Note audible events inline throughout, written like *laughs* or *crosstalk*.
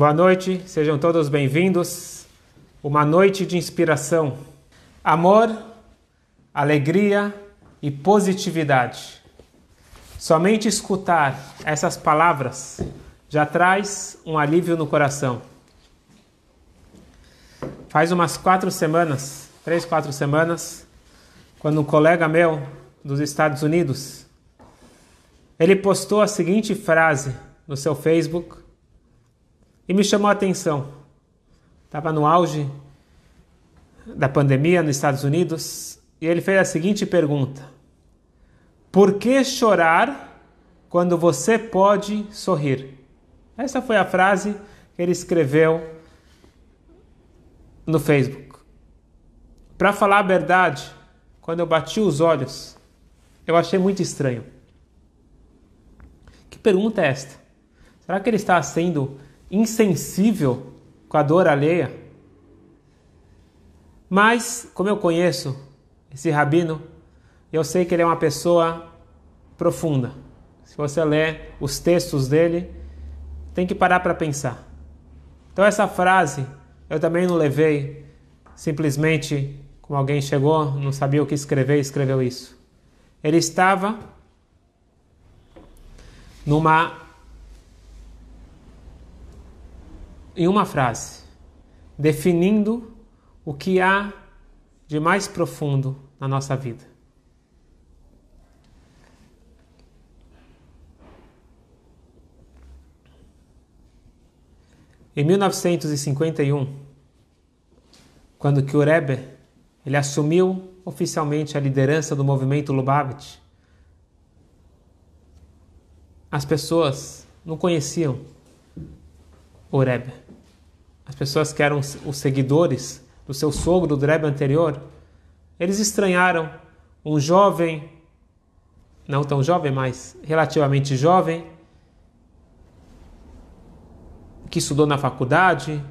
Boa noite, sejam todos bem-vindos. Uma noite de inspiração, amor, alegria e positividade. Somente escutar essas palavras já traz um alívio no coração. Faz umas quatro semanas, três, quatro semanas, quando um colega meu dos Estados Unidos, ele postou a seguinte frase no seu Facebook e me chamou a atenção. Estava no auge da pandemia nos Estados Unidos e ele fez a seguinte pergunta: Por que chorar quando você pode sorrir? Essa foi a frase que ele escreveu no Facebook. Para falar a verdade, quando eu bati os olhos, eu achei muito estranho. Que pergunta é esta? Será que ele está sendo insensível com a dor alheia. Mas, como eu conheço esse rabino, eu sei que ele é uma pessoa profunda. Se você ler os textos dele, tem que parar para pensar. Então, essa frase eu também não levei simplesmente como alguém chegou, não sabia o que escrever e escreveu isso. Ele estava numa em uma frase, definindo o que há de mais profundo na nossa vida. Em 1951, quando que o Rebbe ele assumiu oficialmente a liderança do movimento Lubavitch, as pessoas não conheciam o Rebbe as pessoas que eram os seguidores do seu sogro, do Rebbe anterior, eles estranharam um jovem, não tão jovem, mas relativamente jovem, que estudou na faculdade,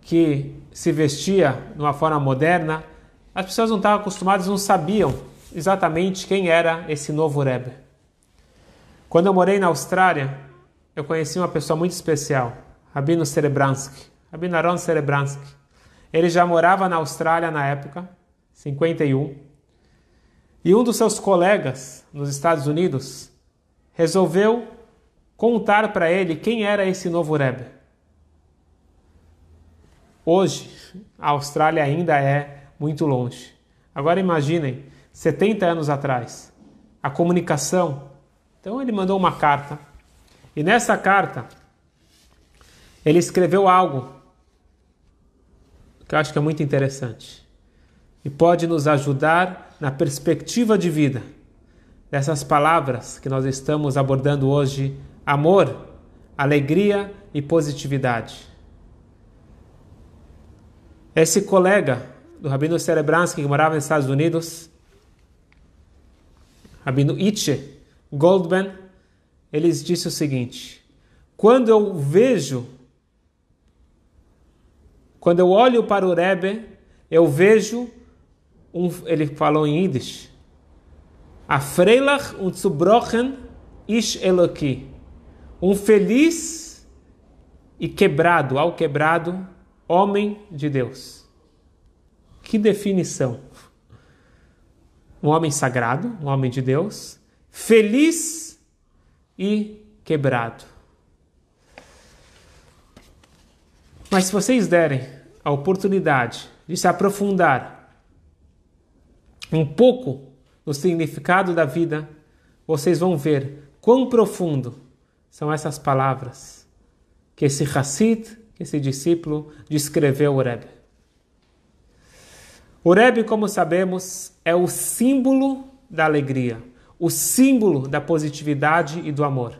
que se vestia de uma forma moderna. As pessoas não estavam acostumadas, não sabiam exatamente quem era esse novo Rebbe. Quando eu morei na Austrália, eu conheci uma pessoa muito especial, Rabino Serebransky. Rabinaron Serebransky. Ele já morava na Austrália na época, 51. E um dos seus colegas nos Estados Unidos resolveu contar para ele quem era esse novo Rebbe. Hoje, a Austrália ainda é muito longe. Agora imaginem, 70 anos atrás, a comunicação. Então ele mandou uma carta. E nessa carta, ele escreveu algo que eu acho que é muito interessante e pode nos ajudar na perspectiva de vida dessas palavras que nós estamos abordando hoje: amor, alegria e positividade. Esse colega do Rabino Serebransky, que morava nos Estados Unidos, Rabino Itche Goldman, eles disse o seguinte: quando eu vejo quando eu olho para o Rebbe, eu vejo, um, ele falou em Yiddish, a Freilach und Zubrochen Ish Eloki, um feliz e quebrado, ao quebrado, homem de Deus. Que definição! Um homem sagrado, um homem de Deus, feliz e quebrado. Mas se vocês derem a oportunidade de se aprofundar um pouco no significado da vida, vocês vão ver quão profundo são essas palavras que esse Hassid, esse discípulo, descreveu o Rebbe. O Rebbe, como sabemos, é o símbolo da alegria, o símbolo da positividade e do amor.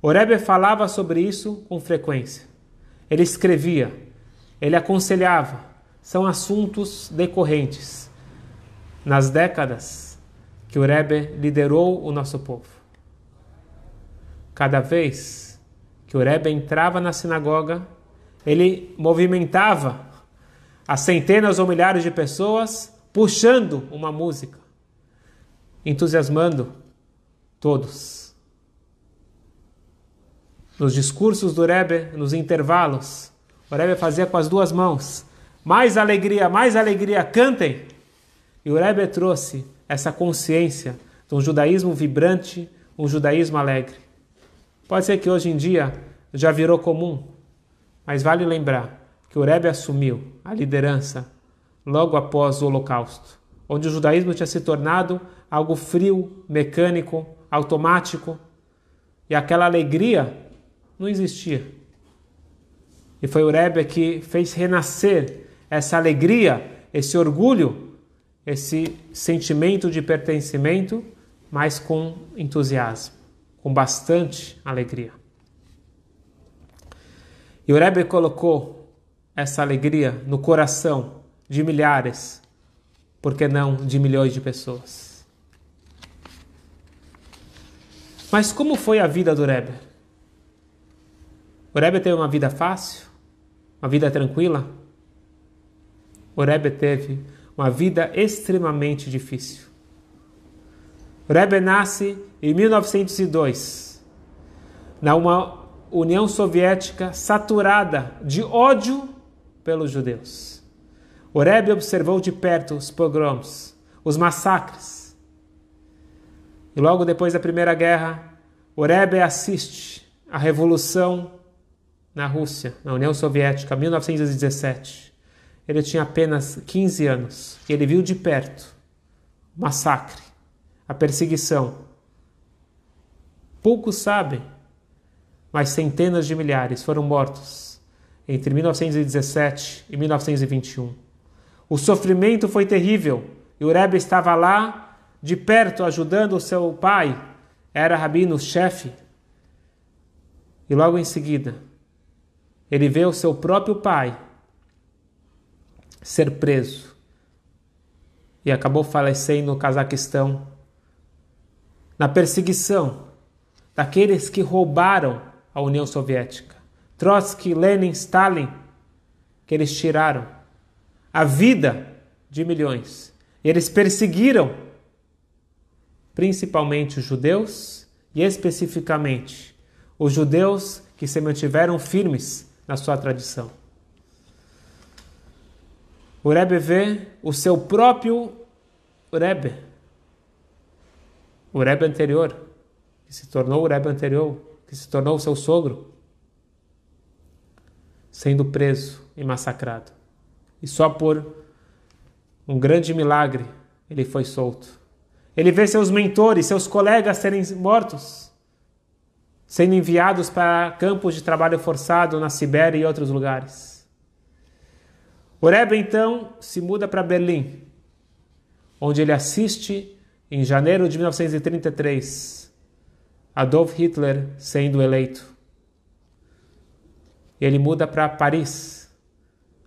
O Rebbe falava sobre isso com frequência. Ele escrevia, ele aconselhava. São assuntos decorrentes nas décadas que o Rebbe liderou o nosso povo. Cada vez que o Rebbe entrava na sinagoga, ele movimentava a centenas ou milhares de pessoas puxando uma música, entusiasmando todos. Nos discursos do Rebbe, nos intervalos, o Rebbe fazia com as duas mãos: mais alegria, mais alegria, cantem! E o Rebbe trouxe essa consciência de um judaísmo vibrante, um judaísmo alegre. Pode ser que hoje em dia já virou comum, mas vale lembrar que o Rebbe assumiu a liderança logo após o Holocausto, onde o judaísmo tinha se tornado algo frio, mecânico, automático, e aquela alegria não existia. E foi o Rebbe que fez renascer essa alegria, esse orgulho, esse sentimento de pertencimento, mas com entusiasmo, com bastante alegria. E o Rebbe colocou essa alegria no coração de milhares, por que não de milhões de pessoas. Mas como foi a vida do Rebbe? O Rebbe teve uma vida fácil? Uma vida tranquila? O Rebbe teve uma vida extremamente difícil. Rebbe nasce em 1902, na uma União Soviética saturada de ódio pelos judeus. O Rebbe observou de perto os pogroms, os massacres. E logo depois da Primeira Guerra, o Rebbe assiste à Revolução na Rússia, na União Soviética, 1917. Ele tinha apenas 15 anos e ele viu de perto o massacre, a perseguição. Poucos sabem, mas centenas de milhares foram mortos entre 1917 e 1921. O sofrimento foi terrível e o Rebbe estava lá de perto ajudando o seu pai, era rabino-chefe. E logo em seguida, ele vê o seu próprio pai ser preso e acabou falecendo no Cazaquistão na perseguição daqueles que roubaram a União Soviética. Trotsky, Lenin, Stalin, que eles tiraram a vida de milhões. E eles perseguiram principalmente os judeus e especificamente os judeus que se mantiveram firmes na sua tradição. O Rebbe vê o seu próprio Rebbe, o Rebbe anterior, que se tornou o Rebbe anterior, que se tornou seu sogro, sendo preso e massacrado. E só por um grande milagre ele foi solto. Ele vê seus mentores, seus colegas serem mortos, sendo enviados para campos de trabalho forçado na Sibéria e outros lugares. O Rebbe então se muda para Berlim, onde ele assiste em janeiro de 1933 Adolf Hitler sendo eleito ele muda para Paris,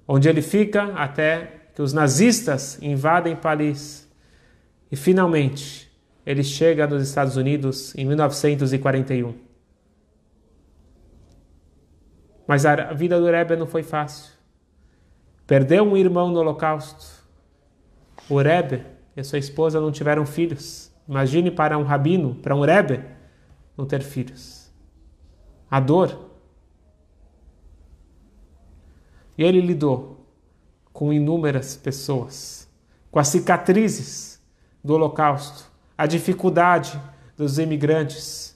onde ele fica até que os nazistas invadem Paris. E finalmente ele chega nos Estados Unidos em 1941. Mas a vida do Rebbe não foi fácil. Perdeu um irmão no Holocausto. O Rebbe e a sua esposa não tiveram filhos. Imagine para um rabino, para um Rebbe, não ter filhos. A dor e ele lidou com inúmeras pessoas, com as cicatrizes do Holocausto, a dificuldade dos imigrantes,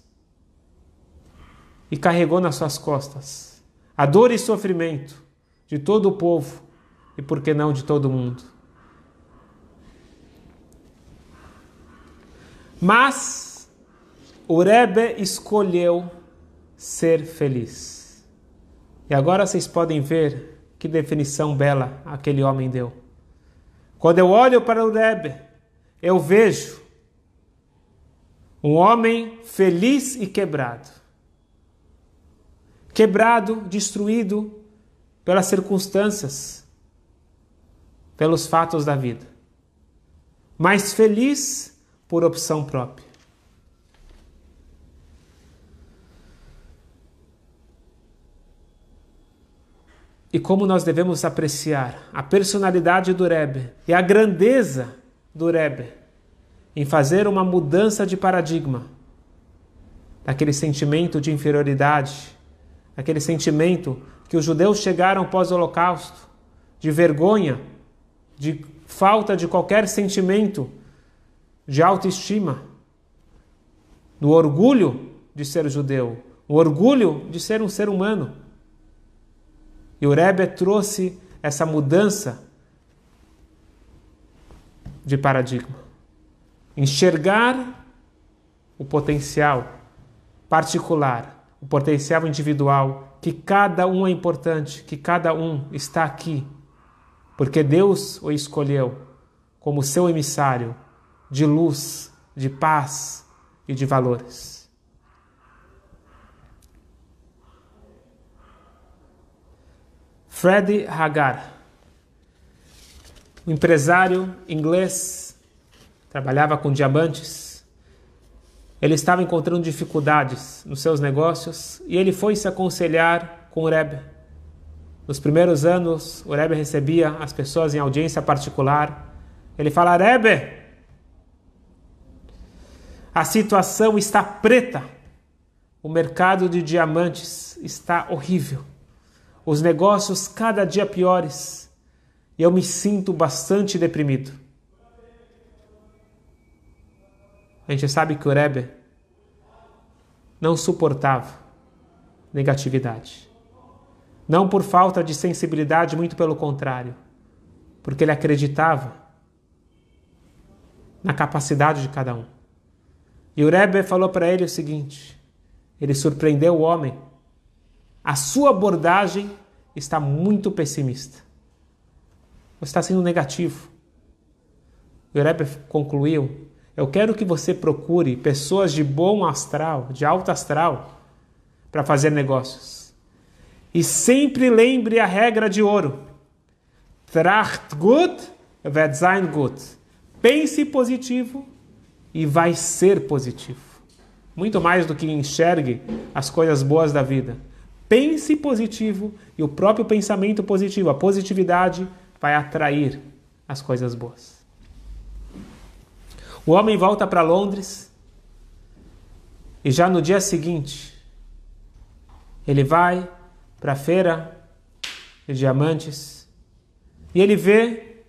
e carregou nas suas costas a dor e sofrimento de todo o povo e, por que não, de todo o mundo. Mas o Rebbe escolheu ser feliz. E agora vocês podem ver que definição bela aquele homem deu. Quando eu olho para o Rebbe, eu vejo um homem feliz e quebrado. Quebrado, destruído pelas circunstâncias, pelos fatos da vida. Mas feliz por opção própria. e como nós devemos apreciar a personalidade do Rebbe e a grandeza do Rebbe em fazer uma mudança de paradigma daquele sentimento de inferioridade, aquele sentimento que os judeus chegaram pós-Holocausto, de vergonha, de falta de qualquer sentimento de autoestima, do orgulho de ser judeu, o orgulho de ser um ser humano. E o Rebbe trouxe essa mudança de paradigma. Enxergar o potencial particular, o potencial individual, que cada um é importante, que cada um está aqui, porque Deus o escolheu como seu emissário de luz, de paz e de valores. Freddy Hagar, empresário inglês, trabalhava com diamantes. Ele estava encontrando dificuldades nos seus negócios e ele foi se aconselhar com o Rebbe. Nos primeiros anos, o Rebbe recebia as pessoas em audiência particular. Ele fala: Rebbe, a situação está preta. O mercado de diamantes está horrível os negócios cada dia piores e eu me sinto bastante deprimido. A gente sabe que o Rebbe não suportava negatividade. Não por falta de sensibilidade, muito pelo contrário, porque ele acreditava na capacidade de cada um. E o Rebbe falou para ele o seguinte: ele surpreendeu o homem a sua abordagem está muito pessimista. Você está sendo negativo. O Rebbe concluiu: Eu quero que você procure pessoas de bom astral, de alto astral, para fazer negócios. E sempre lembre a regra de ouro: Tracht gut, wird sein gut. Pense positivo e vai ser positivo. Muito mais do que enxergue as coisas boas da vida Pense positivo e o próprio pensamento positivo, a positividade, vai atrair as coisas boas. O homem volta para Londres e já no dia seguinte ele vai para a feira de diamantes e ele vê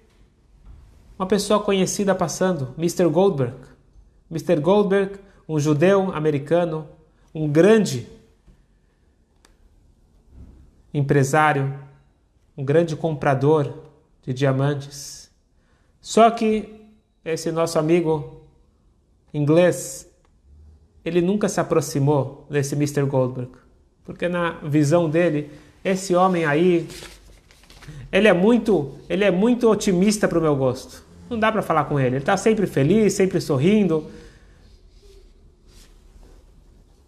uma pessoa conhecida passando, Mr. Goldberg. Mr. Goldberg, um judeu americano, um grande empresário, um grande comprador de diamantes. Só que esse nosso amigo inglês, ele nunca se aproximou desse Mr. Goldberg, porque na visão dele, esse homem aí, ele é muito, ele é muito otimista para o meu gosto. Não dá para falar com ele. Ele está sempre feliz, sempre sorrindo.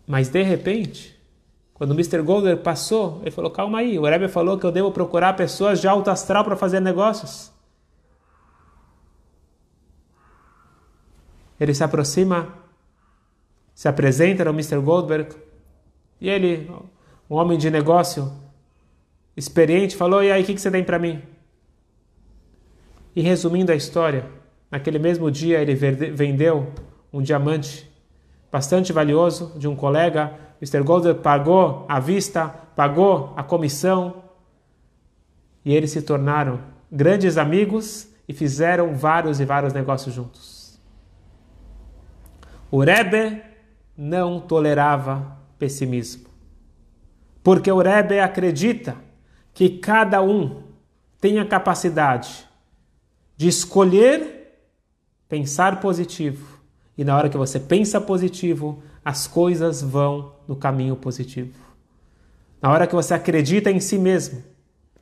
Mas de repente, quando o Mr. Golder passou, ele falou: calma aí, o Rebbe falou que eu devo procurar pessoas de alto astral para fazer negócios. Ele se aproxima, se apresenta ao Mr. Goldberg e ele, um homem de negócio experiente, falou: E aí, o que, que você tem para mim? E resumindo a história, naquele mesmo dia ele vendeu um diamante bastante valioso de um colega Mr. Golder pagou a vista, pagou a comissão e eles se tornaram grandes amigos e fizeram vários e vários negócios juntos. O Rebbe não tolerava pessimismo, porque o Rebbe acredita que cada um tem a capacidade de escolher pensar positivo. E na hora que você pensa positivo, as coisas vão no caminho positivo. Na hora que você acredita em si mesmo,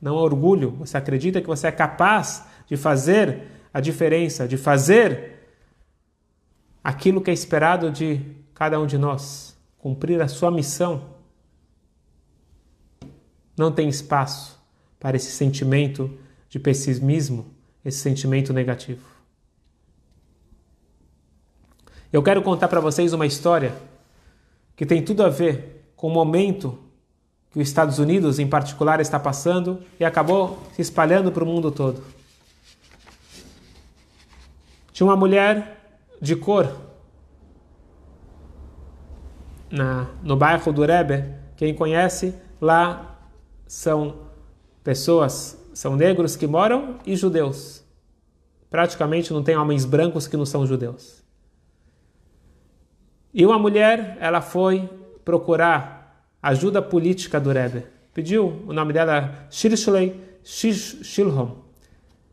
não é orgulho, você acredita que você é capaz de fazer a diferença, de fazer aquilo que é esperado de cada um de nós, cumprir a sua missão. Não tem espaço para esse sentimento de pessimismo, esse sentimento negativo. Eu quero contar para vocês uma história que tem tudo a ver com o momento que os Estados Unidos, em particular, está passando e acabou se espalhando para o mundo todo. Tinha uma mulher de cor na, no bairro do Rebbe. Quem conhece, lá são pessoas, são negros que moram e judeus. Praticamente não tem homens brancos que não são judeus. E uma mulher, ela foi procurar ajuda política do Rebbe. Pediu, o nome dela Shirshley Shilhom.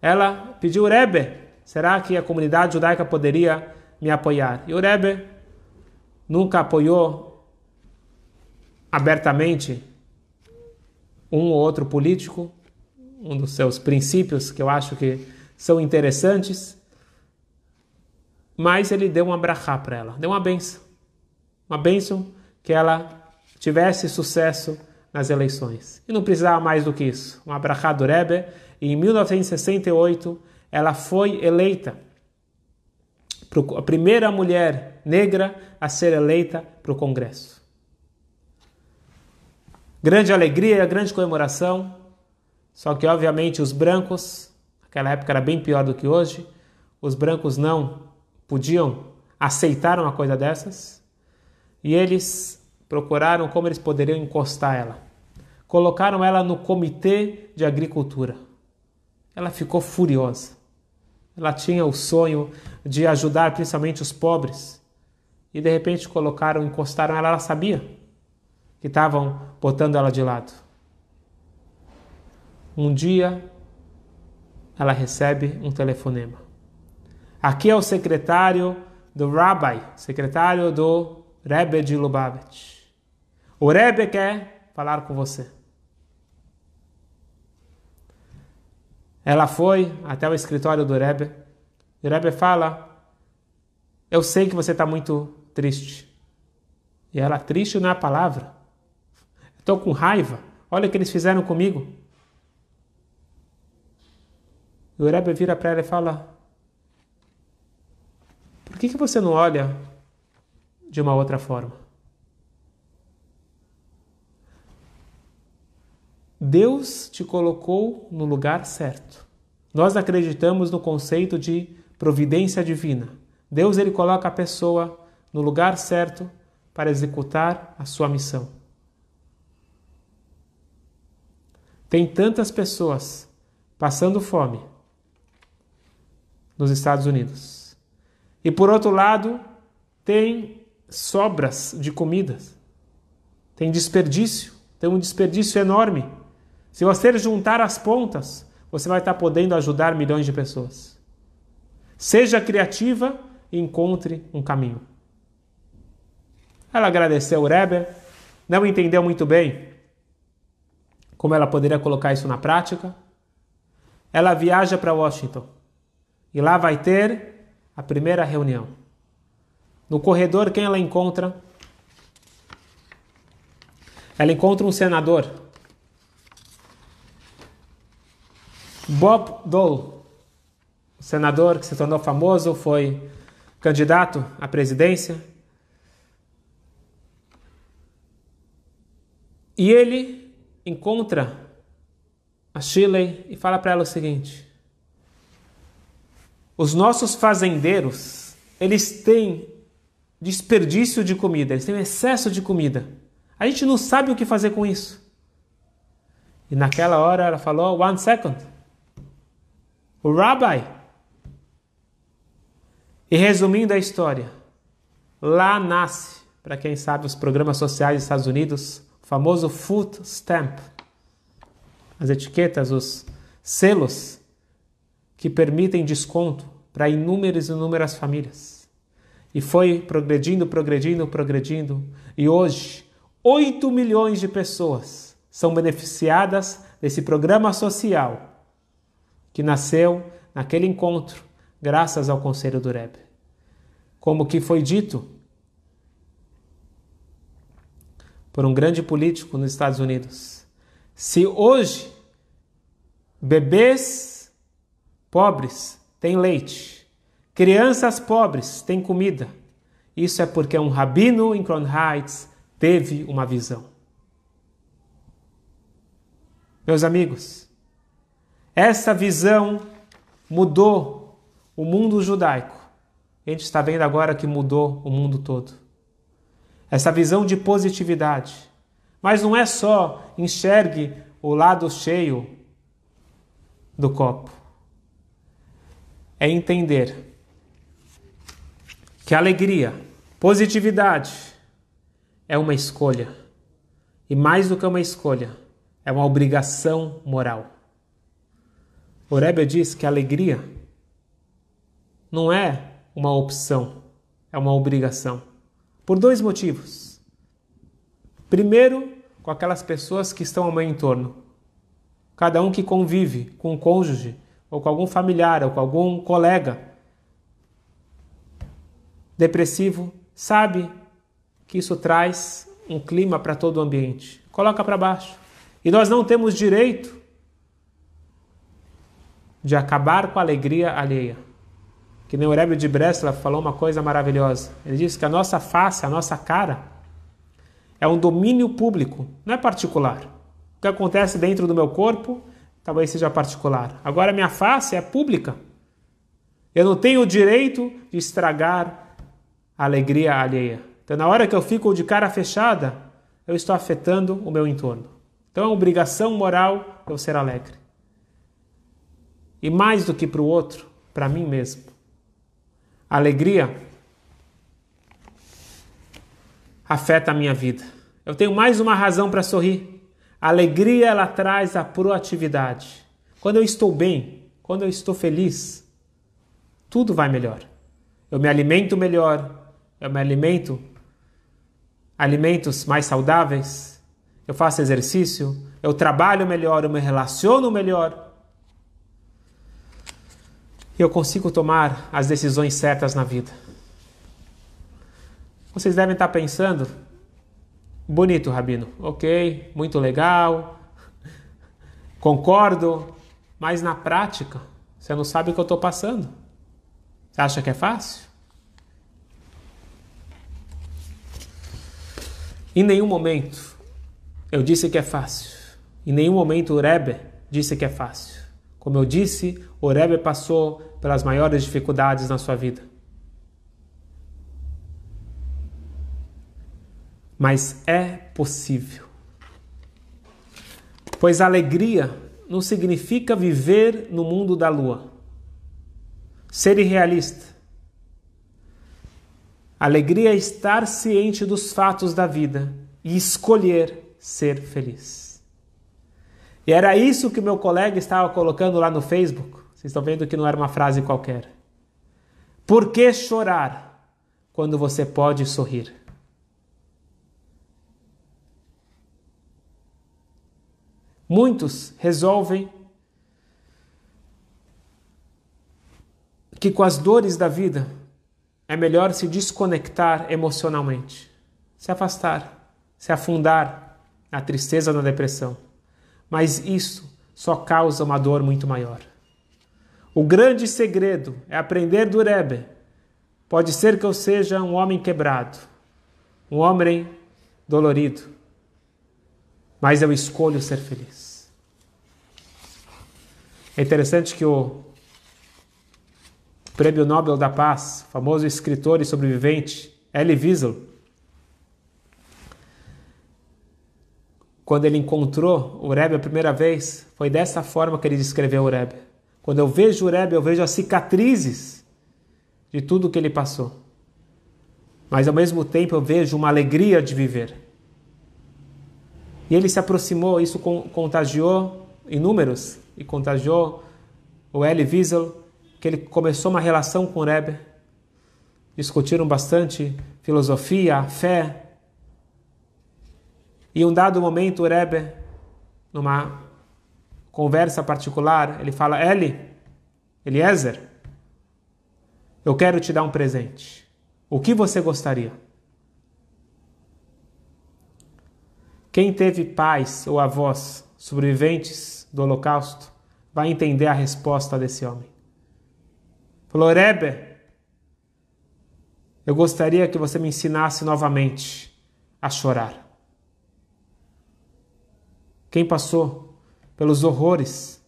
Ela pediu, Rebbe, será que a comunidade judaica poderia me apoiar? E o Rebbe nunca apoiou abertamente um ou outro político, um dos seus princípios que eu acho que são interessantes, mas ele deu uma brachá para ela, deu uma benção. Uma benção que ela tivesse sucesso nas eleições. E não precisava mais do que isso. Uma brachá do Rebbe, e em 1968 ela foi eleita a primeira mulher negra a ser eleita para o Congresso. Grande alegria, grande comemoração, só que obviamente os brancos, naquela época era bem pior do que hoje, os brancos não podiam aceitar uma coisa dessas e eles procuraram como eles poderiam encostar ela. Colocaram ela no comitê de agricultura. Ela ficou furiosa. Ela tinha o sonho de ajudar principalmente os pobres. E de repente colocaram, encostaram ela, ela sabia que estavam botando ela de lado. Um dia ela recebe um telefonema. Aqui é o secretário do Rabbi, secretário do Rebbe de Lubavitch. O Rebbe quer falar com você. Ela foi até o escritório do Rebbe. O Rebbe fala: Eu sei que você está muito triste. E ela, triste não é a palavra. Estou com raiva. Olha o que eles fizeram comigo. E o Rebbe vira para ela e fala: Por que, que você não olha de uma outra forma? Deus te colocou no lugar certo. Nós acreditamos no conceito de providência divina. Deus ele coloca a pessoa no lugar certo para executar a sua missão. Tem tantas pessoas passando fome nos Estados Unidos. E por outro lado, tem sobras de comidas. Tem desperdício, tem um desperdício enorme. Se você juntar as pontas, você vai estar podendo ajudar milhões de pessoas. Seja criativa e encontre um caminho. Ela agradeceu o Rebbe, não entendeu muito bem como ela poderia colocar isso na prática. Ela viaja para Washington e lá vai ter a primeira reunião. No corredor, quem ela encontra? Ela encontra um senador, Bob Dole, senador que se tornou famoso, foi candidato à presidência. E ele encontra a Shirley e fala para ela o seguinte: os nossos fazendeiros, eles têm desperdício de comida, eles têm excesso de comida. A gente não sabe o que fazer com isso. E naquela hora ela falou: one second. O rabbi. E resumindo a história, lá nasce, para quem sabe, os programas sociais dos Estados Unidos, o famoso food stamp. As etiquetas, os selos que permitem desconto para inúmeras e inúmeras famílias. E foi progredindo, progredindo, progredindo. E hoje, 8 milhões de pessoas são beneficiadas desse programa social que nasceu naquele encontro, graças ao conselho do Rebbe. Como que foi dito por um grande político nos Estados Unidos. Se hoje bebês pobres têm leite, crianças pobres têm comida, isso é porque um rabino em Crown Heights teve uma visão. Meus amigos, essa visão mudou o mundo judaico. A gente está vendo agora que mudou o mundo todo. Essa visão de positividade. Mas não é só enxergue o lado cheio do copo. É entender que alegria, positividade é uma escolha. E mais do que uma escolha, é uma obrigação moral. O Rebbe diz que alegria não é uma opção, é uma obrigação. Por dois motivos. Primeiro, com aquelas pessoas que estão ao meu entorno. Cada um que convive com um cônjuge, ou com algum familiar, ou com algum colega depressivo, sabe que isso traz um clima para todo o ambiente. Coloca para baixo. E nós não temos direito de acabar com a alegria alheia. Que nem o Rebbe de Bresla falou uma coisa maravilhosa. Ele disse que a nossa face, a nossa cara, é um domínio público, não é particular. O que acontece dentro do meu corpo talvez seja particular. Agora, minha face é pública. Eu não tenho o direito de estragar a alegria alheia. Então, na hora que eu fico de cara fechada, eu estou afetando o meu entorno. Então, é obrigação moral eu ser alegre. E mais do que para o outro, para mim mesmo. Alegria afeta a minha vida. Eu tenho mais uma razão para sorrir. A alegria ela traz a proatividade. Quando eu estou bem, quando eu estou feliz, tudo vai melhor. Eu me alimento melhor, eu me alimento alimentos mais saudáveis, eu faço exercício, eu trabalho melhor, eu me relaciono melhor. E eu consigo tomar as decisões certas na vida. Vocês devem estar pensando, bonito, Rabino, ok, muito legal, concordo, mas na prática, você não sabe o que eu estou passando. Você acha que é fácil? Em nenhum momento eu disse que é fácil. Em nenhum momento o Rebbe disse que é fácil. Como eu disse, o Rebbe passou pelas maiores dificuldades na sua vida. Mas é possível. Pois alegria não significa viver no mundo da lua. Ser irrealista Alegria é estar ciente dos fatos da vida e escolher ser feliz. E era isso que meu colega estava colocando lá no Facebook. Vocês estão vendo que não era uma frase qualquer. Por que chorar quando você pode sorrir? Muitos resolvem que com as dores da vida é melhor se desconectar emocionalmente, se afastar, se afundar na tristeza, na depressão. Mas isso só causa uma dor muito maior. O grande segredo é aprender do Rebbe. Pode ser que eu seja um homem quebrado, um homem dolorido, mas eu escolho ser feliz. É interessante que o Prêmio Nobel da Paz, famoso escritor e sobrevivente, Elie Wiesel, quando ele encontrou o Rebbe a primeira vez, foi dessa forma que ele descreveu o Rebbe. Quando eu vejo o Rebbe, eu vejo as cicatrizes de tudo que ele passou. Mas ao mesmo tempo eu vejo uma alegria de viver. E ele se aproximou, isso contagiou inúmeros, e contagiou o Elie Wiesel, que ele começou uma relação com o Rebbe, discutiram bastante filosofia, fé. E um dado momento o Rebbe, numa conversa particular, ele fala: Eli, Eliezer, eu quero te dar um presente. O que você gostaria? Quem teve pais ou avós sobreviventes do Holocausto vai entender a resposta desse homem. Falou, Rebbe, eu gostaria que você me ensinasse novamente a chorar. Quem passou pelos horrores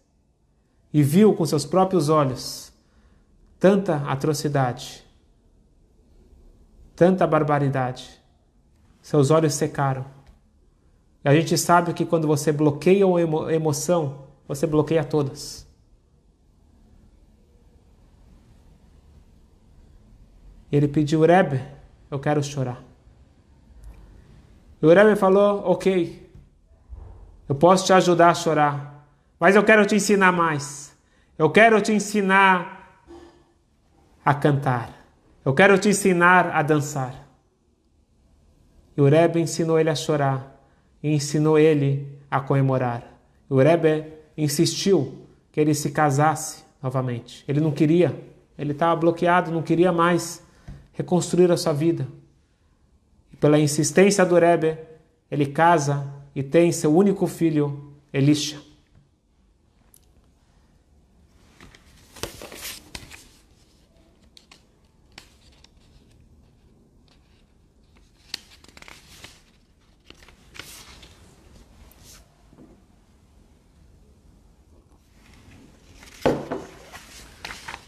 e viu com seus próprios olhos tanta atrocidade, tanta barbaridade. Seus olhos secaram. A gente sabe que quando você bloqueia uma emoção, você bloqueia todas. Ele pediu, Rebbe, eu quero chorar. E o Rebbe falou, ok, eu posso te ajudar a chorar, mas eu quero te ensinar mais. Eu quero te ensinar a cantar. Eu quero te ensinar a dançar. E o Rebbe ensinou ele a chorar e ensinou ele a comemorar. O Rebbe insistiu que ele se casasse novamente. Ele não queria, ele estava bloqueado, não queria mais reconstruir a sua vida. E pela insistência do Rebbe, ele casa e tem seu único filho, Elisha.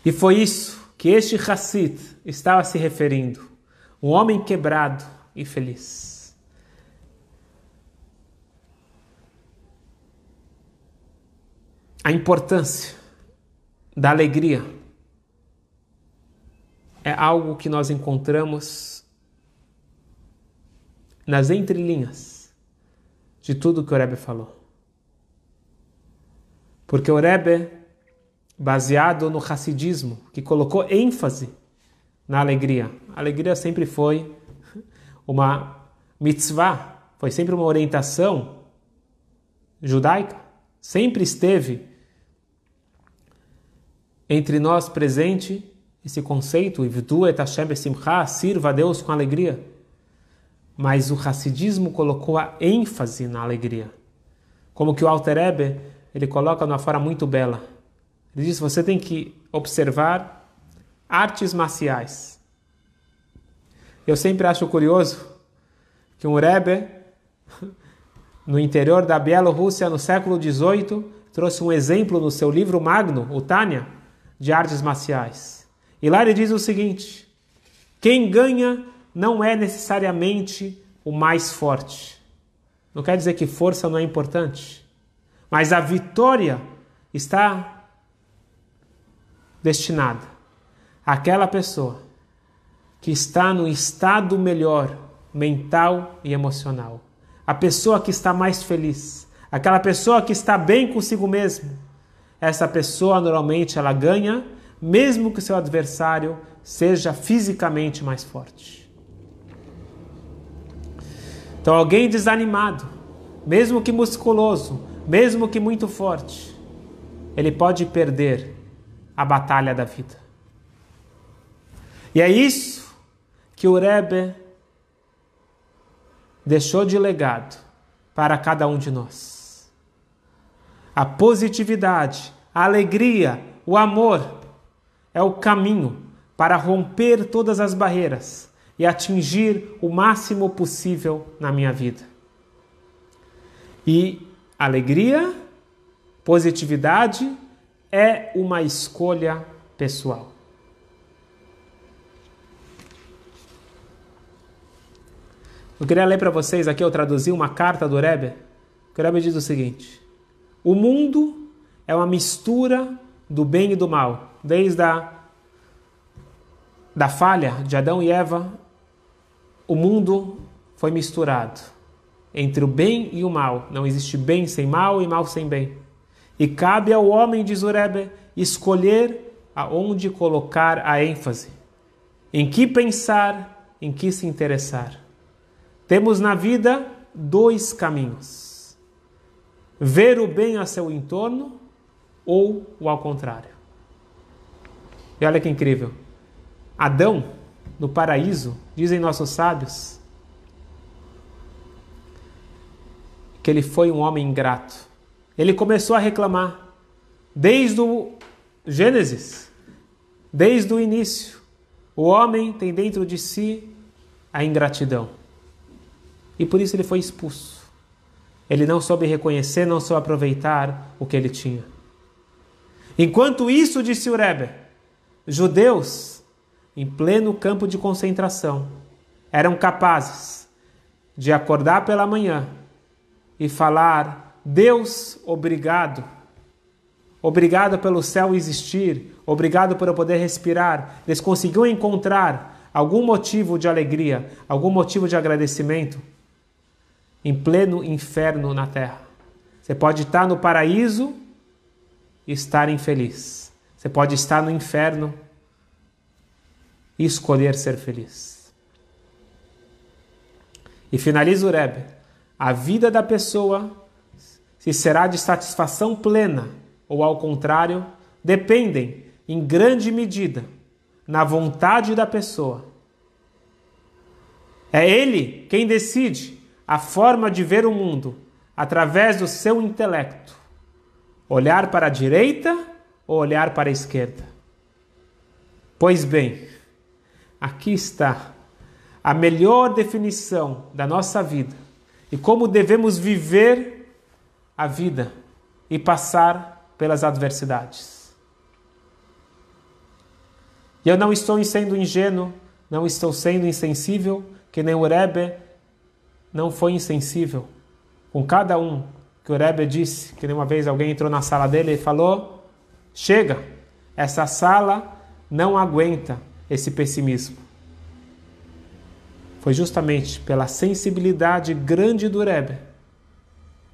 E foi isso que este Hassid estava se referindo. Um homem quebrado e feliz. A importância da alegria é algo que nós encontramos nas entrelinhas de tudo que o Rebbe falou. Porque o Rebbe baseado no racidismo, que colocou ênfase na alegria. A alegria sempre foi uma mitzvah, foi sempre uma orientação judaica, sempre esteve entre nós presente esse conceito, et Hashem besimcha, sirva a Deus com alegria. Mas o racidismo colocou a ênfase na alegria. Como que o Alter Ebe, ele coloca de uma forma muito bela. Ele diz: você tem que observar artes marciais. Eu sempre acho curioso que um Rebbe, *laughs* no interior da Bielorrússia, no século XVIII, trouxe um exemplo no seu livro magno, o Tânia, de artes marciais. E lá ele diz o seguinte: quem ganha não é necessariamente o mais forte. Não quer dizer que força não é importante, mas a vitória está destinada àquela pessoa que está no estado melhor mental e emocional. A pessoa que está mais feliz, aquela pessoa que está bem consigo mesmo. Essa pessoa normalmente ela ganha, mesmo que seu adversário seja fisicamente mais forte. Então, alguém desanimado, mesmo que musculoso, mesmo que muito forte, ele pode perder a batalha da vida. E é isso que o Rebbe deixou de legado para cada um de nós. A positividade, a alegria, o amor é o caminho para romper todas as barreiras e atingir o máximo possível na minha vida. E alegria, positividade é uma escolha pessoal. Eu queria ler para vocês aqui, eu traduzi uma carta do Rebbe. O Rebbe diz o seguinte: O mundo é uma mistura do bem e do mal, desde a da falha de Adão e Eva, o mundo foi misturado entre o bem e o mal. Não existe bem sem mal e mal sem bem. E cabe ao homem, diz Urebe, escolher aonde colocar a ênfase, em que pensar, em que se interessar. Temos na vida dois caminhos: ver o bem a seu entorno ou o ao contrário. E olha que incrível. Adão, no paraíso, dizem nossos sábios, que ele foi um homem ingrato ele começou a reclamar. Desde o Gênesis, desde o início, o homem tem dentro de si a ingratidão. E por isso ele foi expulso. Ele não soube reconhecer, não soube aproveitar o que ele tinha. Enquanto isso, disse o Rebbe, judeus, em pleno campo de concentração, eram capazes de acordar pela manhã e falar: Deus, obrigado. Obrigado pelo céu existir, obrigado por eu poder respirar. Eles conseguiam encontrar algum motivo de alegria, algum motivo de agradecimento em pleno inferno na terra. Você pode estar no paraíso e estar infeliz. Você pode estar no inferno e escolher ser feliz. E finaliza o Rebbe. A vida da pessoa, se será de satisfação plena ou ao contrário, dependem, em grande medida, na vontade da pessoa. É ele quem decide a forma de ver o mundo através do seu intelecto. Olhar para a direita ou olhar para a esquerda? Pois bem, aqui está a melhor definição da nossa vida e como devemos viver a vida e passar pelas adversidades. E eu não estou sendo ingênuo, não estou sendo insensível, que nem o Rebbe não foi insensível com cada um que o Rebbe disse, que uma vez alguém entrou na sala dele e falou: Chega, essa sala não aguenta esse pessimismo. Foi justamente pela sensibilidade grande do Rebbe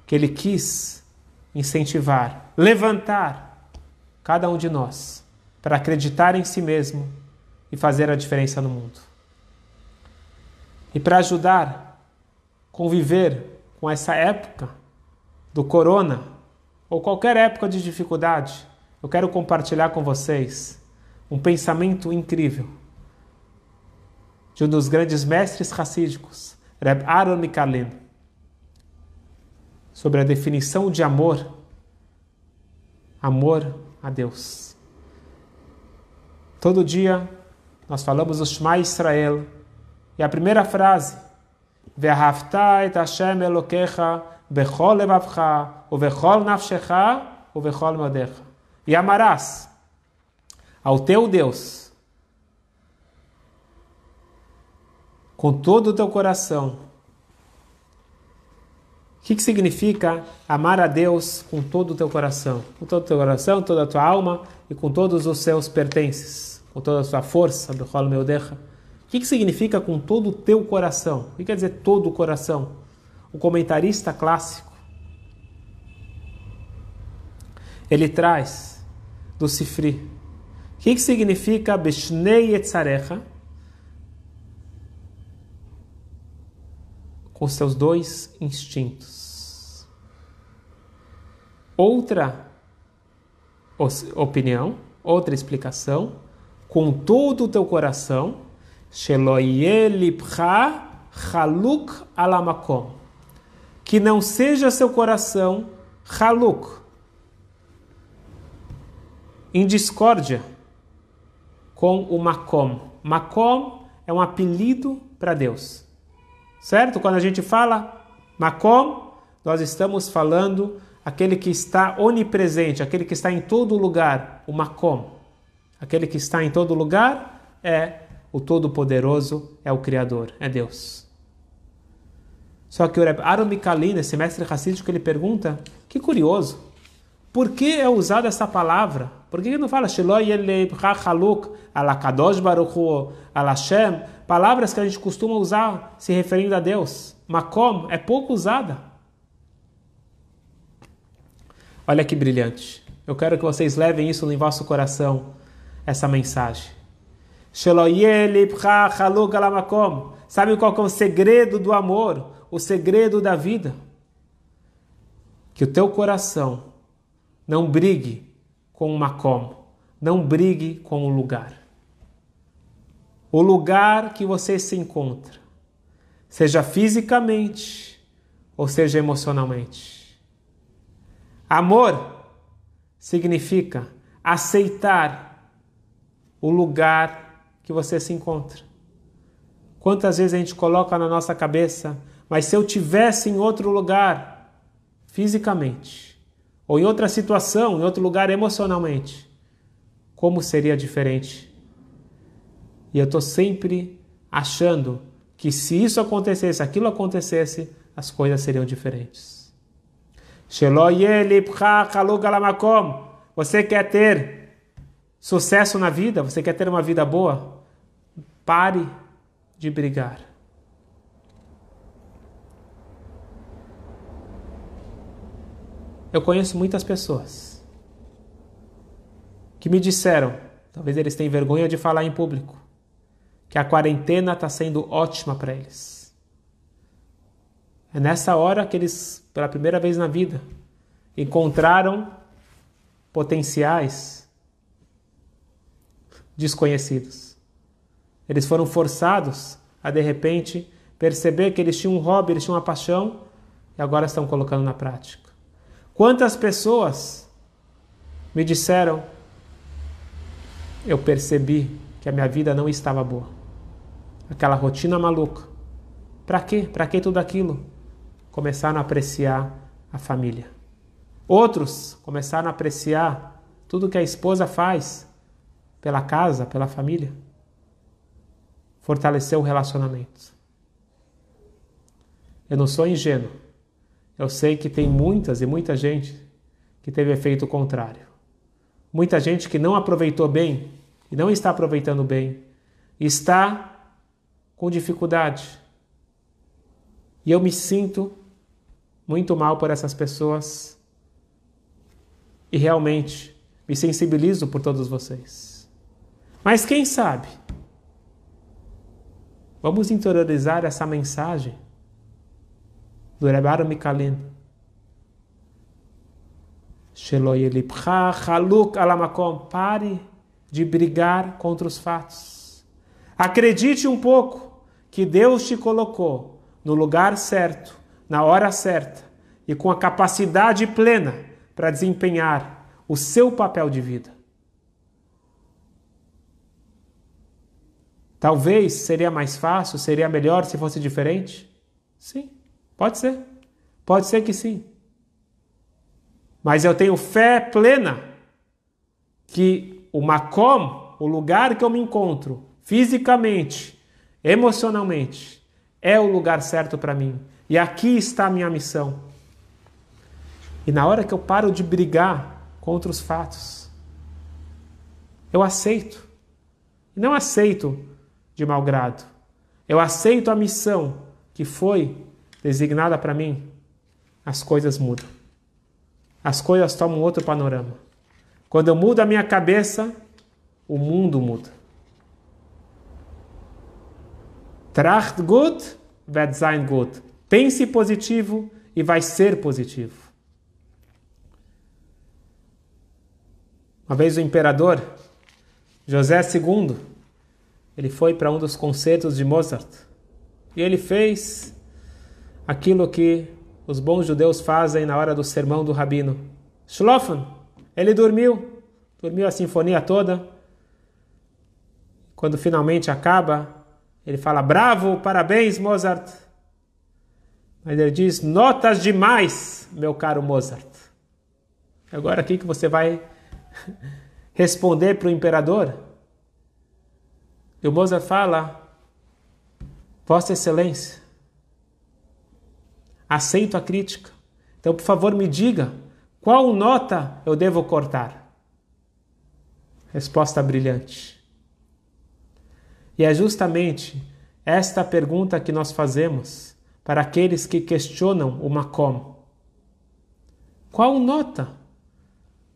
que ele quis incentivar, levantar cada um de nós para acreditar em si mesmo e fazer a diferença no mundo. E para ajudar conviver com essa época do corona ou qualquer época de dificuldade, eu quero compartilhar com vocês um pensamento incrível de um dos grandes mestres racídicos, Reb Aaron Mikalin, sobre a definição de amor, amor a Deus. Todo dia nós falamos o Shema Israel e a primeira frase, Ve'ahavta et Hashem Elokecha bechol levavcha uvechol nafshecha uvechol modecha. E amarás ao teu Deus com todo o teu coração, o que, que significa amar a Deus com todo o teu coração? Com todo o teu coração, toda a tua alma e com todos os seus pertences, com toda a sua força, Bechol Meudecha. O que, que significa com todo o teu coração? O que quer dizer todo o coração? O comentarista clássico ele traz do Sifri. O que, que significa Beshnei Etzarecha? Com seus dois instintos. Outra opinião, outra explicação, com todo o teu coração haluk alamakom. Que não seja seu coração haluk, em discórdia com o makom. Makom é um apelido para Deus. Certo? Quando a gente fala makom, nós estamos falando aquele que está onipresente, aquele que está em todo lugar, o makom. Aquele que está em todo lugar é o Todo-Poderoso é o Criador, é Deus. Só que o Reb Aaron Mikalin, esse mestre racídico, ele pergunta, que curioso, por que é usada essa palavra? Por que não fala? Palavras que a gente costuma usar se referindo a Deus. Makom é pouco usada. Olha que brilhante. Eu quero que vocês levem isso em vosso coração, essa mensagem. Sabe qual é o segredo do amor? O segredo da vida? Que o teu coração não brigue com o makom, não brigue com o lugar. O lugar que você se encontra, seja fisicamente ou seja emocionalmente. Amor significa aceitar o lugar que você se encontra. Quantas vezes a gente coloca na nossa cabeça, mas se eu tivesse em outro lugar, fisicamente, ou em outra situação, em outro lugar emocionalmente, como seria diferente? E eu estou sempre achando que se isso acontecesse, aquilo acontecesse, as coisas seriam diferentes. Você quer ter sucesso na vida? Você quer ter uma vida boa? Pare de brigar. Eu conheço muitas pessoas que me disseram, talvez eles tenham vergonha de falar em público, que a quarentena está sendo ótima para eles. É nessa hora que eles, pela primeira vez na vida, encontraram potenciais desconhecidos. Eles foram forçados a, de repente, perceber que eles tinham um hobby, eles tinham uma paixão e agora estão colocando na prática. Quantas pessoas me disseram, eu percebi que a minha vida não estava boa. Aquela rotina maluca. Para quê? Para que tudo aquilo? Começaram a apreciar a família. Outros começaram a apreciar tudo que a esposa faz pela casa, pela família. Fortaleceu o relacionamento. Eu não sou ingênuo. Eu sei que tem muitas e muita gente que teve efeito contrário. Muita gente que não aproveitou bem e não está aproveitando bem, está com dificuldade. E eu me sinto muito mal por essas pessoas e realmente me sensibilizo por todos vocês. Mas quem sabe? Vamos interiorizar essa mensagem Rebbe Mikalin. Pare de brigar contra os fatos. Acredite um pouco que Deus te colocou no lugar certo, na hora certa e com a capacidade plena para desempenhar o seu papel de vida. Talvez seria mais fácil, seria melhor se fosse diferente? Sim. Pode ser. Pode ser que sim. Mas eu tenho fé plena que o Makom, o lugar que eu me encontro, fisicamente, emocionalmente, é o lugar certo para mim. E aqui está a minha missão. E na hora que eu paro de brigar contra os fatos, eu aceito. Não aceito de mau grado. Eu aceito a missão que foi designada para mim, as coisas mudam. As coisas tomam outro panorama. Quando eu mudo a minha cabeça, o mundo muda. Tracht gut, wird sein gut. Pense positivo e vai ser positivo. Uma vez o imperador José II, ele foi para um dos concertos de Mozart e ele fez aquilo que os bons judeus fazem na hora do sermão do rabino. Shlofen, ele dormiu, dormiu a sinfonia toda. Quando finalmente acaba, ele fala: Bravo, parabéns, Mozart. Mas ele diz: Notas demais, meu caro Mozart. Agora, o que você vai *laughs* responder para o imperador? E o Mozart fala: Vossa Excelência, aceito a crítica. Então, por favor, me diga qual nota eu devo cortar. Resposta brilhante. E é justamente esta pergunta que nós fazemos para aqueles que questionam o Macom. Qual nota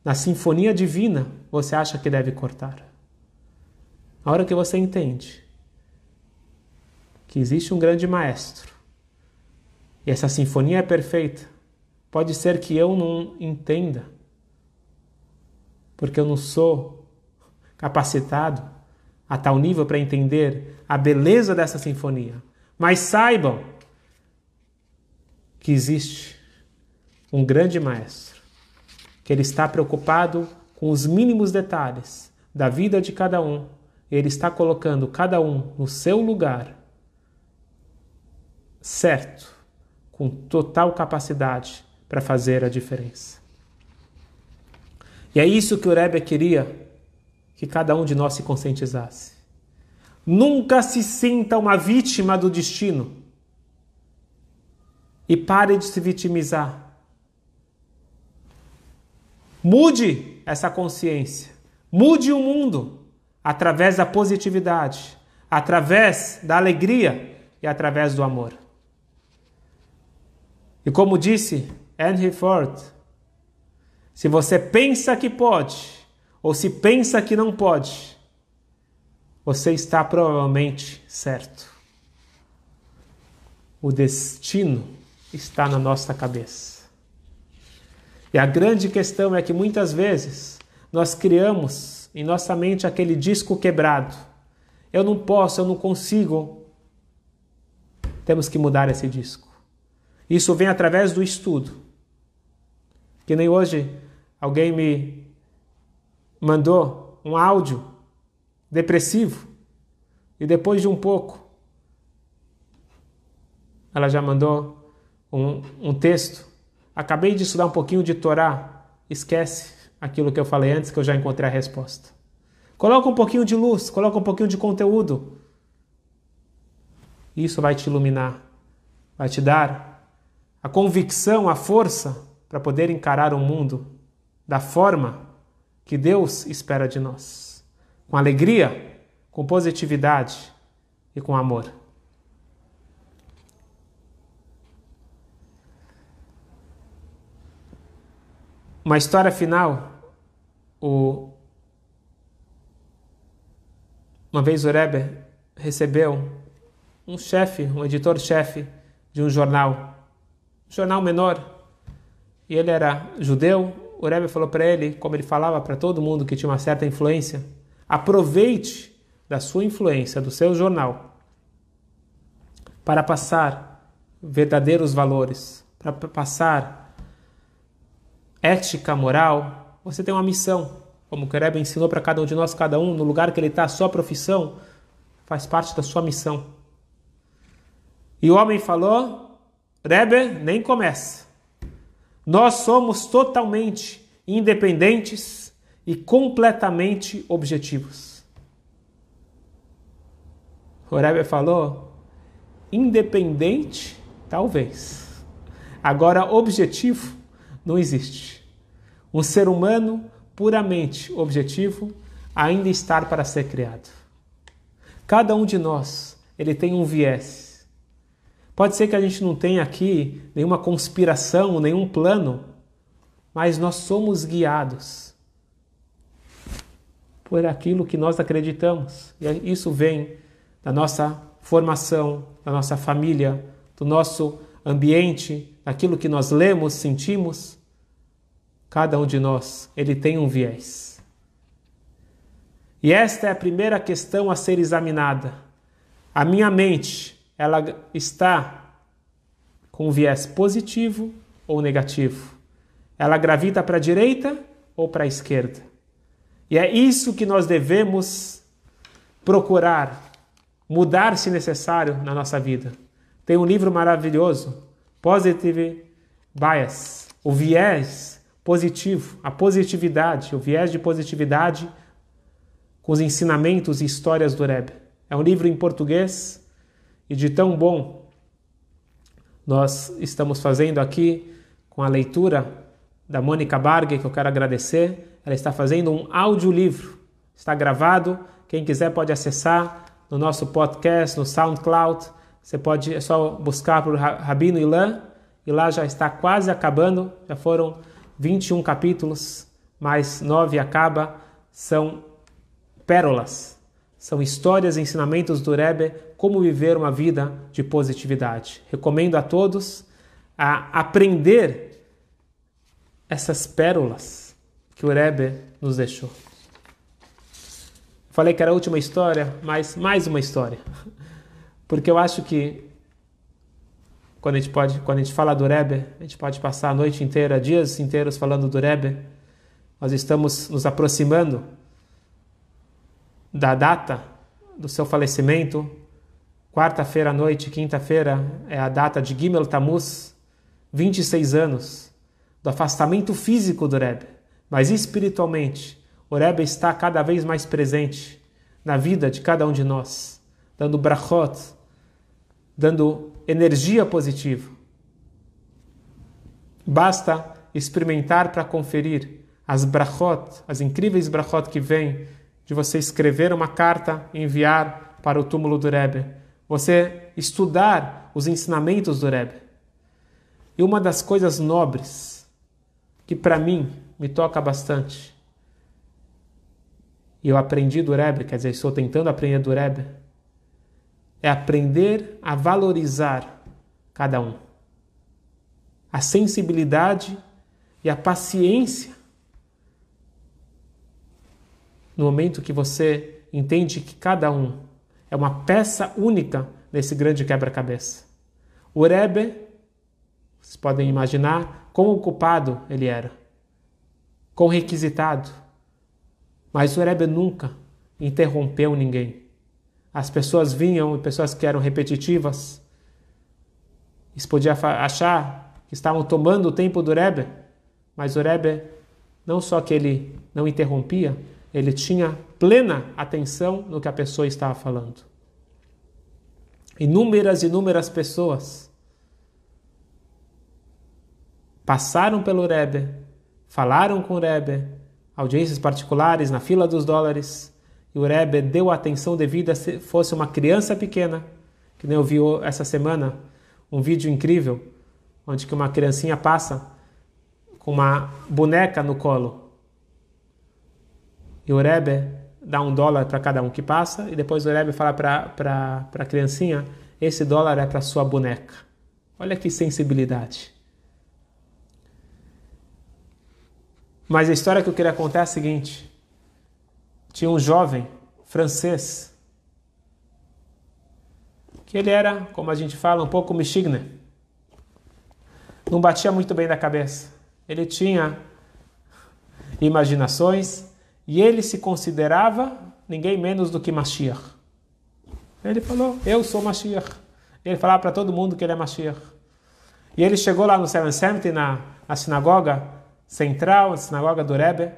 na sinfonia divina você acha que deve cortar? A hora que você entende que existe um grande maestro e essa sinfonia é perfeita. Pode ser que eu não entenda, porque eu não sou capacitado a tal nível para entender a beleza dessa sinfonia. Mas saibam que existe um grande maestro, que ele está preocupado com os mínimos detalhes da vida de cada um. Ele está colocando cada um no seu lugar certo com total capacidade para fazer a diferença. E é isso que o Rebbe queria que cada um de nós se conscientizasse. Nunca se sinta uma vítima do destino e pare de se vitimizar. Mude essa consciência. Mude o mundo através da positividade, através da alegria e através do amor. E como disse Henry Ford, se você pensa que pode, ou se pensa que não pode, você está provavelmente certo. O destino está na nossa cabeça. E a grande questão é que muitas vezes nós criamos em nossa mente aquele disco quebrado. Eu não posso, eu não consigo. Temos que mudar esse disco. Isso vem através do estudo. Que nem hoje alguém me mandou um áudio depressivo e depois de um pouco ela já mandou um, um texto. Acabei de estudar um pouquinho de Torá. Esquece aquilo que eu falei antes que eu já encontrei a resposta. Coloca um pouquinho de luz, coloca um pouquinho de conteúdo. Isso vai te iluminar, vai te dar a convicção, a força para poder encarar o mundo da forma que Deus espera de nós. Com alegria, com positividade e com amor. Uma história final. O... Uma vez o Rebbe recebeu um chefe, um editor-chefe de um jornal, jornal menor, e ele era judeu. O Rebbe falou para ele, como ele falava para todo mundo que tinha uma certa influência, aproveite da sua influência, do seu jornal, para passar verdadeiros valores, para passar ética, moral. Você tem uma missão, como o Rebbe ensinou para cada um de nós, cada um, no lugar que ele está, a sua profissão faz parte da sua missão. E o homem falou: Rebbe, nem começa. Nós somos totalmente independentes e completamente objetivos. O Rebbe falou: independente, talvez. Agora, objetivo não existe. Um ser humano puramente objetivo ainda está para ser criado. Cada um de nós, ele tem um viés Pode ser que a gente não tenha aqui nenhuma conspiração, nenhum plano, mas nós somos guiados por aquilo que nós acreditamos. E isso vem da nossa formação, da nossa família, do nosso ambiente, daquilo que nós lemos, sentimos. Cada um de nós, ele tem um viés. E esta é a primeira questão a ser examinada. A minha mente, ela está com viés positivo ou negativo. Ela gravita para a direita ou para a esquerda. E é isso que nós devemos procurar mudar se necessário na nossa vida. Tem um livro maravilhoso, Positive Bias, o viés positivo, a positividade, o viés de positividade com os ensinamentos e histórias do Rebbe. É um livro em português e de tão bom nós estamos fazendo aqui com a leitura da Mônica Bargue, que eu quero agradecer. Ela está fazendo um audiolivro, está gravado. Quem quiser pode acessar no nosso podcast, no SoundCloud. Você pode é só buscar por Rabino Ilan e lá já está quase acabando. Já foram 21 capítulos, mais nove acaba. São pérolas, são histórias e ensinamentos do Rebbe como viver uma vida de positividade. Recomendo a todos a aprender essas pérolas que o Rebbe nos deixou. Falei que era a última história, mas mais uma história. *laughs* Porque eu acho que quando a gente pode, quando a gente fala do Rebbe, a gente pode passar a noite inteira, dias inteiros falando do Rebbe. Nós estamos nos aproximando da data do seu falecimento, Quarta-feira à noite, quinta-feira, é a data de Gimel Tammuz, 26 anos do afastamento físico do Rebbe, mas espiritualmente, o Rebbe está cada vez mais presente na vida de cada um de nós, dando brachot, dando energia positiva. Basta experimentar para conferir as brachot, as incríveis brachot que vêm de você escrever uma carta e enviar para o túmulo do Rebbe, você estudar os ensinamentos do Rebbe. E uma das coisas nobres que para mim me toca bastante, e eu aprendi do Rebbe, quer dizer, estou tentando aprender do Rebbe, é aprender a valorizar cada um. A sensibilidade e a paciência no momento que você entende que cada um é uma peça única nesse grande quebra-cabeça. O Rebbe, vocês podem imaginar quão ocupado ele era, quão requisitado. Mas o Rebbe nunca interrompeu ninguém. As pessoas vinham, pessoas que eram repetitivas, eles podiam achar que estavam tomando o tempo do Rebbe, mas o Rebbe não só que ele não interrompia, ele tinha plena atenção no que a pessoa estava falando. Inúmeras e inúmeras pessoas passaram pelo Rebbe, falaram com o Rebbe, audiências particulares na fila dos dólares, e o Rebbe deu a atenção devida se fosse uma criança pequena, que nem eu vi essa semana um vídeo incrível, onde que uma criancinha passa com uma boneca no colo e o Rebbe dá um dólar para cada um que passa, e depois o Rebbe fala para a criancinha: esse dólar é para sua boneca. Olha que sensibilidade. Mas a história que eu queria contar é a seguinte: tinha um jovem francês que ele era, como a gente fala, um pouco michigne. Não batia muito bem da cabeça. Ele tinha imaginações, e ele se considerava ninguém menos do que Mashiach. Ele falou, eu sou Mashiach. Ele falava para todo mundo que ele é Mashiach. E ele chegou lá no 770, na, na sinagoga central, a sinagoga do Rebbe,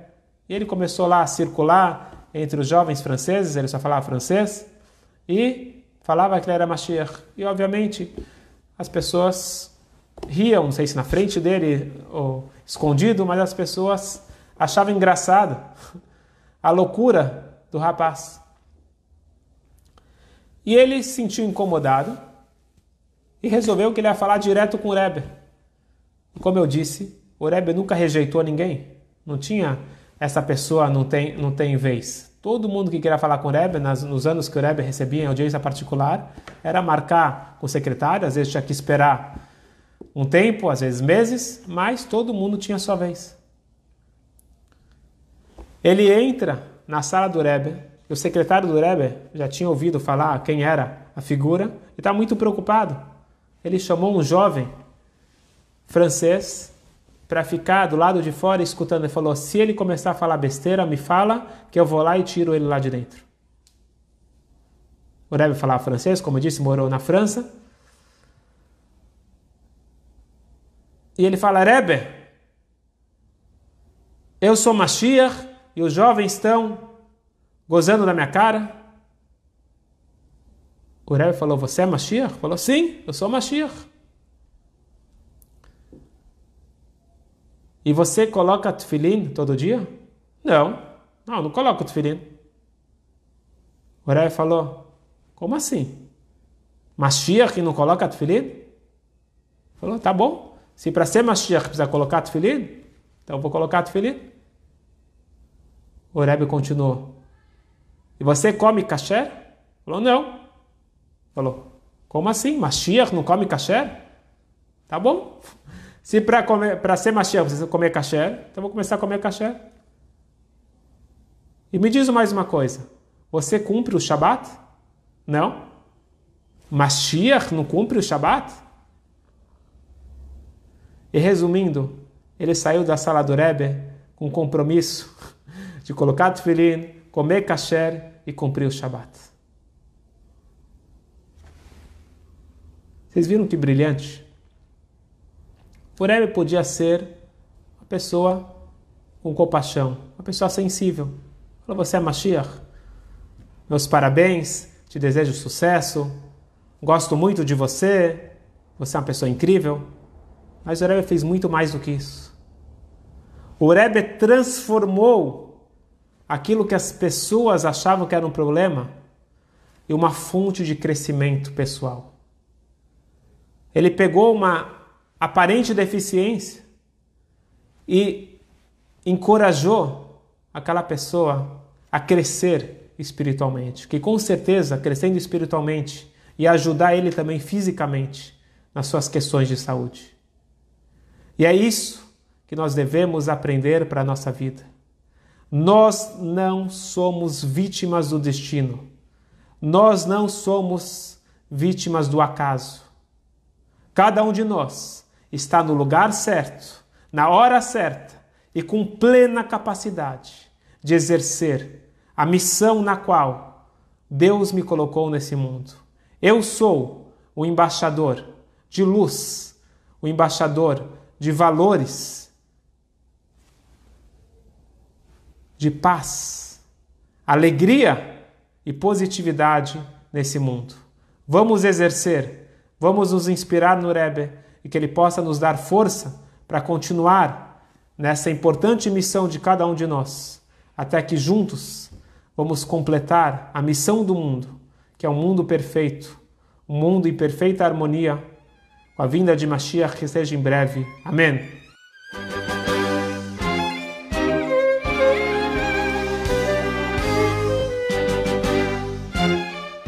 e ele começou lá a circular entre os jovens franceses, ele só falava francês, e falava que ele era Mashiach. E obviamente as pessoas riam, não sei se na frente dele ou escondido, mas as pessoas achavam engraçado a loucura do rapaz. E ele se sentiu incomodado e resolveu que ele ia falar direto com o Rebbe. Como eu disse, o Rebbe nunca rejeitou ninguém. Não tinha essa pessoa não tem, não tem vez. Todo mundo que queria falar com o Rebbe, nas, nos anos que o Rebbe recebia em audiência particular, era marcar com o secretário, às vezes tinha que esperar um tempo, às vezes meses, mas todo mundo tinha sua vez. Ele entra na sala do Rebbe, e o secretário do Rebbe já tinha ouvido falar quem era a figura, e está muito preocupado. Ele chamou um jovem francês para ficar do lado de fora escutando. Ele falou: se ele começar a falar besteira, me fala que eu vou lá e tiro ele lá de dentro. O Rebbe falava francês, como eu disse, morou na França. E ele fala: Rebbe, eu sou Mashiach e os jovens estão gozando da minha cara. O Rebbe falou, você é Mashiach? Falou, sim, eu sou Mashiach. E você coloca tefilim todo dia? Não, não, não coloco tefilim. O Rebbe falou, como assim? Mashiach não coloca tefilim? Falou, tá bom. Se para ser Mashiach precisa colocar tefilim, então vou colocar tefilim. O Rebbe continuou. E você come kasher? Falou, não. Falou, como assim? Mashiach não come kasher? Tá bom. Se para ser Mashiach você comer kasher, então vou começar a comer kasher. E me diz mais uma coisa. Você cumpre o Shabat? Não. Mashiach não cumpre o Shabat? E resumindo, ele saiu da sala do Rebbe com compromisso de colocar tefilim, comer kasher e cumprir o Shabat. Vocês viram que brilhante? O Rebbe podia ser uma pessoa com compaixão, uma pessoa sensível. Falou, você é Mashiach? Meus parabéns, te desejo sucesso, gosto muito de você, você é uma pessoa incrível. Mas o Rebbe fez muito mais do que isso. O Rebbe transformou aquilo que as pessoas achavam que era um problema em uma fonte de crescimento pessoal. Ele pegou uma aparente deficiência e encorajou aquela pessoa a crescer espiritualmente, que com certeza, crescendo espiritualmente, ia ajudar ele também fisicamente nas suas questões de saúde. E é isso que nós devemos aprender para a nossa vida. Nós não somos vítimas do destino. Nós não somos vítimas do acaso. Cada um de nós está no lugar certo, na hora certa e com plena capacidade de exercer a missão na qual Deus me colocou nesse mundo. Eu sou o embaixador de luz, o embaixador de valores, de paz, alegria e positividade nesse mundo. Vamos exercer, vamos nos inspirar no Rebbe e que ele possa nos dar força para continuar nessa importante missão de cada um de nós, até que juntos vamos completar a missão do mundo, que é um mundo perfeito, um mundo em perfeita harmonia, com a vinda de Mashiach que seja em breve. Amém.